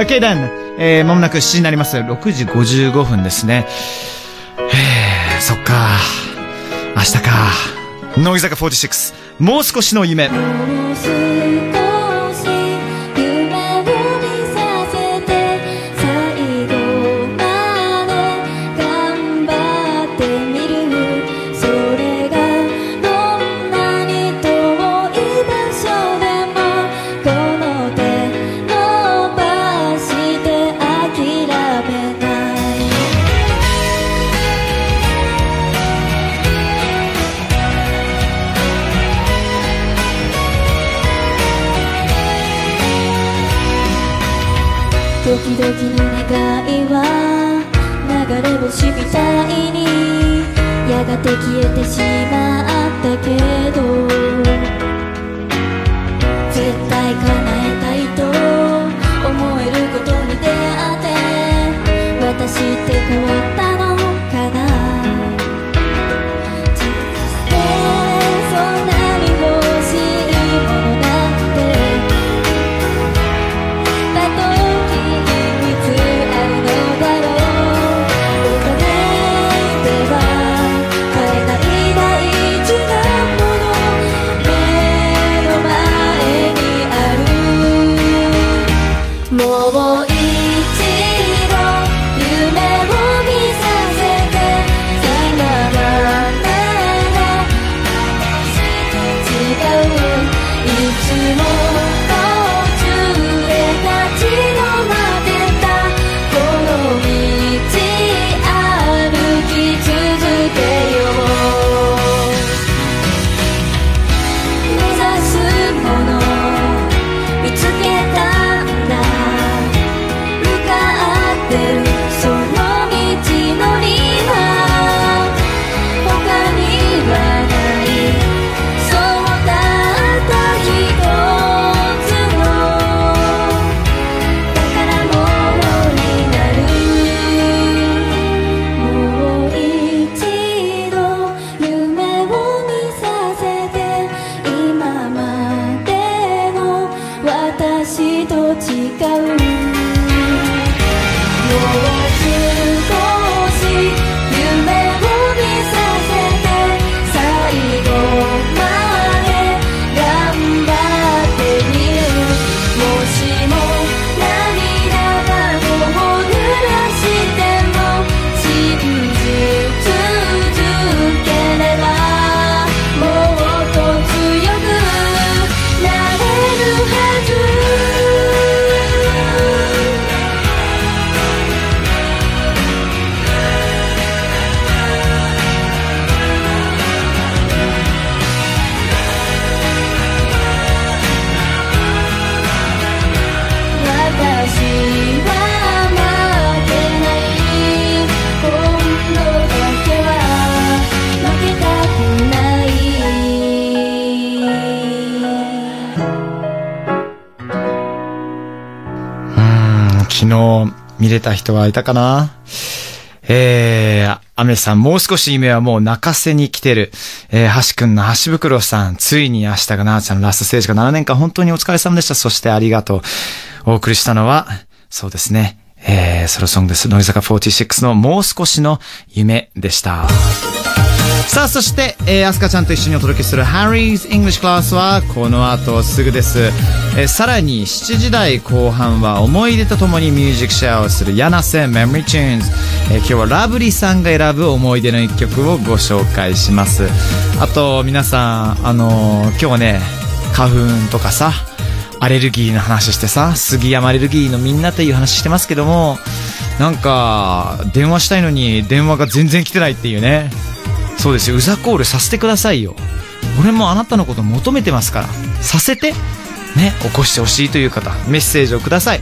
OK then. えー、まもなく7時になります。6時55分ですね。え、そっか。明日か。乃木坂46。もう少しの夢。もう少し夢がて消えてしまうも見れた人はいたかな？えー、アメさん、もう少し夢はもう泣かせに来てる。えー、橋くんの橋袋さん、ついに明日がなーちゃんのラストステージが7年間本当にお疲れ様でした。そしてありがとう。お送りしたのは、そうですね。えー、ソロソングです。乃木坂46のもう少しの夢でした。さあ、そして、えー、アスカちゃんと一緒にお届けする Harry's English Class はこの後すぐです。えー、さらに7時台後半は思い出とともにミュージックシェアをする柳瀬 Memory Tunes。えー、今日はラブリーさんが選ぶ思い出の一曲をご紹介します。あと、皆さん、あのー今日はね、花粉とかさ、アレルギーの話してさ、杉山アレルギーのみんなっていう話してますけども、なんか、電話したいのに電話が全然来てないっていうね。そうですよ、うざコールさせてくださいよ。俺もあなたのこと求めてますから。させて、ね、起こしてほしいという方、メッセージをください。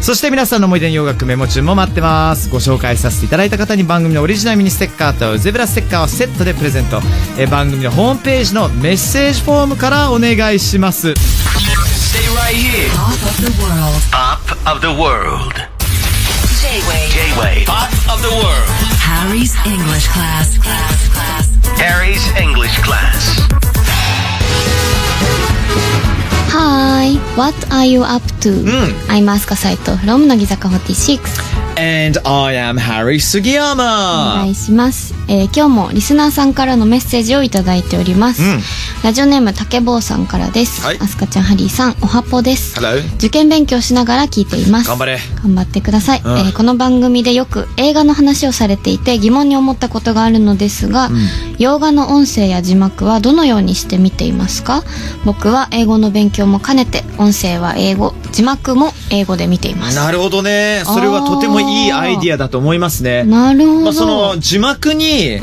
そして皆さんの思い出の洋楽メモ中も待ってます。ご紹介させていただいた方に番組のオリジナルミニステッカーとゼブラステッカーをセットでプレゼント。えー番組のホームページのメッセージフォームからお願いします。Stay right here. Top of the world. Pop of the world. J-Wave. J-Wave. Pop of the world. Harry's English class. Class. Class. Harry's English class. Hi, what are you up to? ん I'm Asuka Saito from 乃木坂46 And I am Harry 杉お願山いします、えー今日もリスナーさんからのメッセージをいただいております、うん。ラジオネーム竹坊さんからです、はい。アスカちゃんハリーさんおはぽです。Hello 受験勉強しながら聞いています。頑張れ。頑張ってください、うん。えーこの番組でよく映画の話をされていて疑問に思ったことがあるのですが、洋画の音声や字幕はどのようにして見ていますか？僕は英語の勉強も兼ねて音声は英語字幕も英語で見ています。なるほどね。それはとてもいいアイディアだと思いますね。なるほど、まあ、その字幕に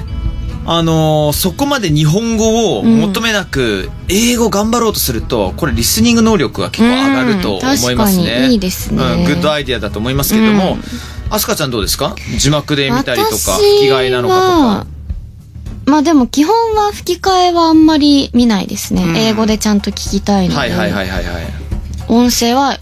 あのーそこまで日本語を求めなく、英語頑張ろうとするとこれリスニング能力が結構上がると思いますね、うん確かにいいですね。うん、グッドアイディアだと思いますけれども、うん。アスカちゃん。どうですか字幕で見たりとか吹き替えなのかとかまあでも基本は吹き替えはあん。まり見ないですね、うん。英語でちゃん。と聞きたいので、はいはいはいはいはい音声は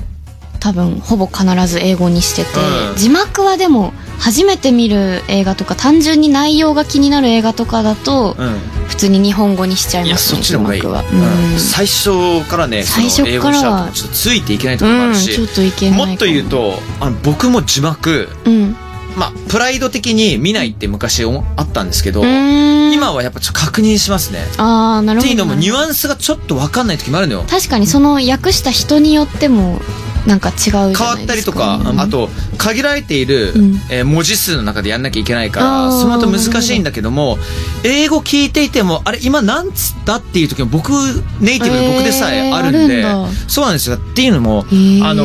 多分ほぼ必ず英語にしてて、うん。字幕はでも初めて見る映画とか単純に内容が気になる映画とかだと、うん。普通に日本語にしちゃいいやそますねっちの方がいい、字幕は、うん。うん。最初からね最初からはちょっとついていけないところもあるし、うんちょっといけないかも。もっと言うとあの僕も字幕うん。まあプライド的に見ないって昔おあったんですけど、今はやっぱちょっと確認しますね。ああなるほどっていうのもニュアンスがちょっと分かんない時もあるのよ。確かにその訳した人によってもなんか違う変わったりとか、あと限られている、うん。えー文字数の中でやんなきゃいけないからその後難しいんだけども英語聞いていてもあれ今なんつったっていう時も僕ネイティブで僕でさえあるんで、えーんだ。そうなんですよ。っていうのも、ー。あの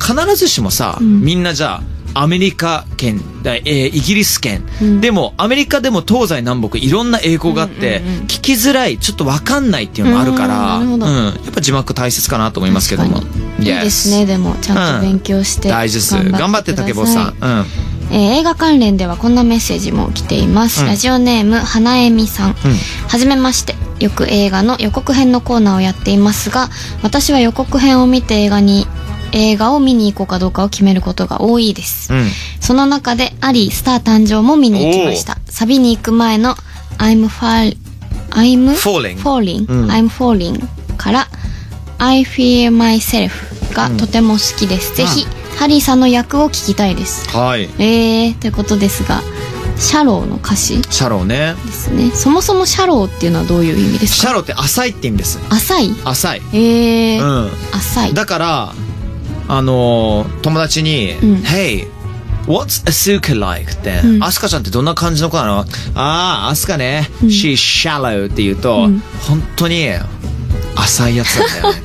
必ずしもさ、ん。みんなじゃあアメリカ圏、だえーイギリス圏、うん。でもアメリカでも東西南北いろんな英語があって、うんうんうん聞きづらいちょっと分かんないっていうのもあるから、うん。やっぱ字幕大切かなと思いますけどもいいですねでもちゃんと勉強して、大事です。頑張って竹坊さん、うん、えー映画関連ではこんなメッセージも来ています、うん。ラジオネーム花恵美さん、はじめましてよく映画の予告編のコーナーをやっていますが私は予告編を見て映画に映画を見に行こうかどうかを決めることが多いです、うん。その中でアリースター誕生も見に行きました。サビに行く前の I'm fall I'm Falling falling、うん。I'm falling から I feel myself がとても好きです、ぜひハリーさんの役を聞きたいです。はい。えー、ということですが、シャローの歌詞でシャローね。すね。そもそもシャローっていうのはどういう意味ですか？シャローって浅いって意味です。浅い？浅い。えー、う浅い。んだからあのー友達に「うん。Hey What's Asuka like? って、うん。アスカちゃんってどんな感じの子なの？ああ、アスカね、She's shallow って言うと、うん。本当に浅いやつなんだよね。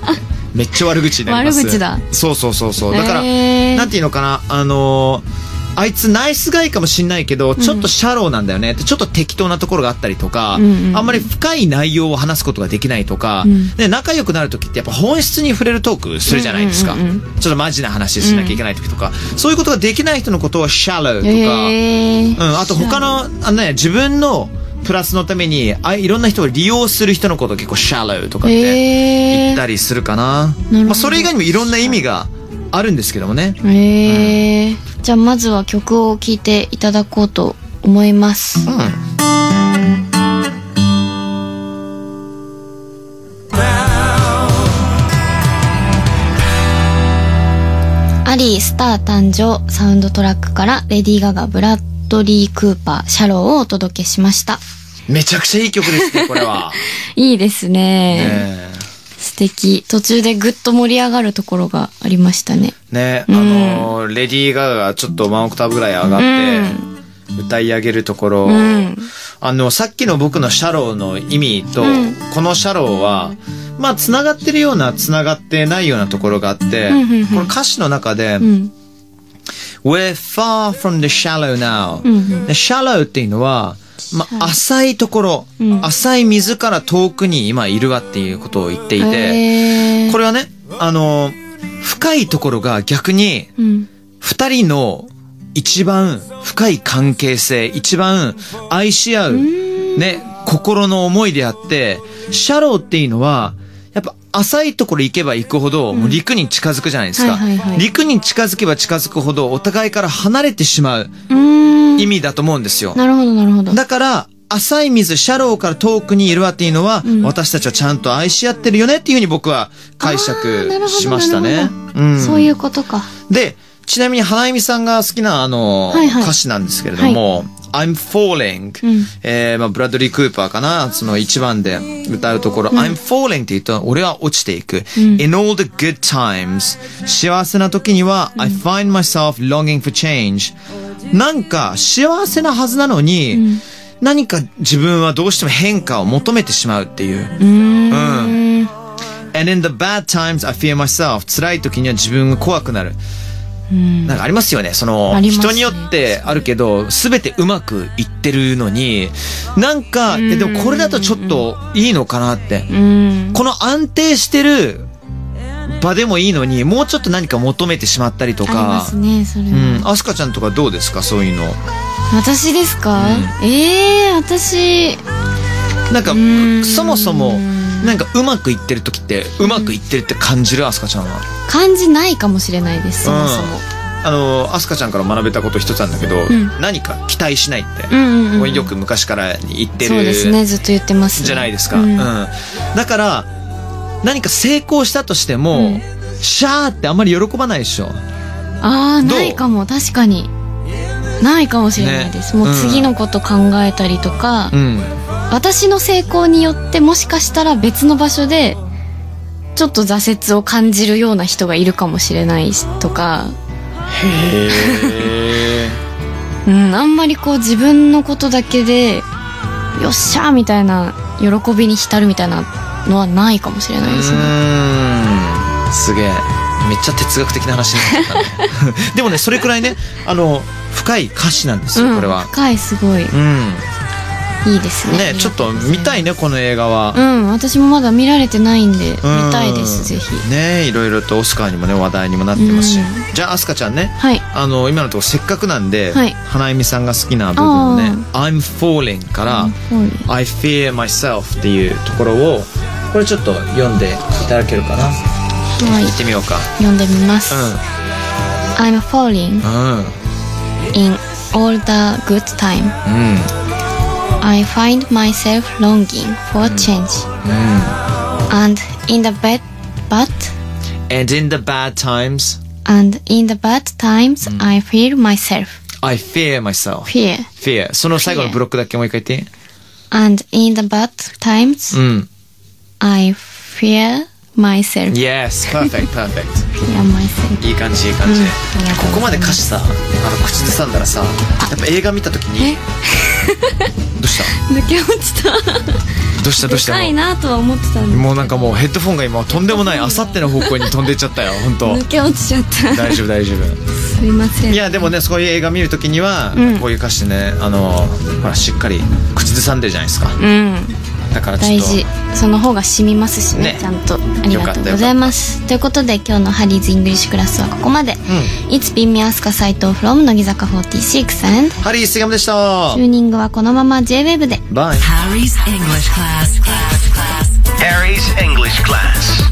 めっちゃ悪口になります。悪口だ。そうそうそうそう。だから、へー。なんていうのかな、あのーあいつナイスガイかもしんないけど、ちょっとシャローなんだよね。って、ちょっと適当なところがあったりとか、うんうんあんまり深い内容を話すことができないとか、ん。で仲良くなる時ってやっぱ本質に触れるトークするじゃないですか。うんうんうんちょっとマジな話しなきゃいけない時とか、そういうことができない人のことをシャローとか、えー、うん、あと他の、あのね、自分のプラスのために、あいろんな人を利用する人のことを結構シャローとかって言えー、ったりするかな。どまあ、それ以外にもいろんな意味があるんですけどもね。えー、じゃあまずは曲を聴いていただこうと思います。うん。アリースター誕生サウンドトラックからレディー・ガガ、ブラッドリー・クーパー、シャローをお届けしました。めちゃくちゃいい曲ですね、これは。いいですね。ね素敵。途中でぐっと盛り上がるところがありましたね。ね、あのーレディー・ガガがちょっとワンオクターブぐらい上がって、歌い上げるところ、んあの、さっきの僕のシャローの意味と、うんこのシャローは、まあ、繋がってるような、繋がってないようなところがあって、んうんうんこの歌詞の中で、うん。We're far from the shallow now、うんうんで shallow っていうのは、まあ、浅いところ、うん浅い水から遠くに今いるわっていうことを言っていて、え。ー、これはね、あの、深いところが逆に、うん。二人の一番深い関係性、一番愛し合う、ね、心の思いであって、シャローっていうのは、浅いところ行けば行くほど、もう陸に近づくじゃないですか、はいはいはい陸に近づけば近づくほど、お互いから離れてしまう。意味だと思うんですよ。なるほど、なるほど。だから、浅い水、シャローから遠くにいるわっていうのは、私たちはちゃんと愛し合ってるよねっていうふうに僕は解釈しましたね。うんそういうことか。で、ちなみに花恵美さんが好きなあの、はいはい歌詞なんですけれども、I'm falling、うん。えーまあ、ブラッドリー・クーパーかな、その一番で歌うところ、I'm falling って言うと、俺は落ちていく。In all the good times 幸せな時には、I find myself longing for change なんか幸せなはずなのに、何か自分はどうしても変化を求めてしまうっていう。うーん。And in the bad times, I fear myself. 辛い時には自分が怖くなる。なんかありますよね。その、ね人によってあるけど、すべてうまくいってるのに、なんか、えでもこれだとちょっといいのかなって。うん。この安定してる場でもいいのに、もうちょっと何か求めてしまったりとありまかす。ね、それは。うん。アスカちゃんとかどうですか？そういうの。私ですか、ええー、私、なんかん、そもそも、なんかうまくいってる時って、うまくいってるって感じるアスカちゃんは？感じないかもしれないです、そもそも。あの、アスカちゃんから学べたこと一つなんだけど、ん何か期待しないって、うんうんうんよく昔から言ってそうでするね、ずっと言ってます、ね。じゃないですか。ううんん。だから、何か成功したとしても、うんシャーってあんまり喜ばないでしょ。ああ、どう？ないかも、確かに。ないかもしれないです。ねもう次のこと考えたりとか、うん。私の成功によってもしかしたら別の場所で、ちょっと挫折を感じるような人がいるかもしれないしとか、へうん、あんまりこう自分のことだけで、よっしゃーみたいな、喜びに浸るみたいなのはないかもしれないですね。うん。すげえ。めっちゃ哲学的な話になったね。でもね、それくらいね、あの、深い歌詞なんですよ、うんこれは。深い、すごい。うん。いいですね。ね、ちょっと見たいね、この映画は。うん、私もまだ見られてないんで、うん見たいです、ぜひ。ねいろいろとオスカーにもね、話題にもなってますしうん。じゃあ、アスカちゃんね、はい。あの、今のところせっかくなんで、はい花恵美さんが好きな部分をね、I'm falling から、うん、I fear myself っていうところを、これちょっと読んでいただけるかな。はい行ってみようか。読んでみます。I'm falling うん。うん。in all the good time. うん。I find myself longing for change. And in the bad, but And in the bad times, and in the bad times, I feel myself I fear myself. fear. fear. その最後のブロックだけもう一回言って。 And in the bad times, うん。 I fear myself. Yes, perfect, perfect. いい感じ、いい感じ。うんここまで歌詞さ、あの、口ずさんだらさ、やっぱ映画見たときに、どうした？抜け落ちた。どうした？どうした？深いなとは思ってたんでもうなんかもうヘッドフォンが今とんでもないあさっての方向に飛んでいっちゃったよ、本当抜け落ちちゃった。大丈夫大丈夫。すいません。いやでもねそういう映画見るときには、うんこういう歌詞ねあのほらしっかり口ずさんでるじゃないですかうん。だからちょっと大事その方が染みますしねね。ちゃんと。ありがとうございます。ということで今日の Harry's English class はここまで、It's been me アスカ斎藤 from 乃木坂46 and ハリー杉山でしたチューニングはこのまま JWAVE で。バイ Harry's English class. class, class. Harry's English class.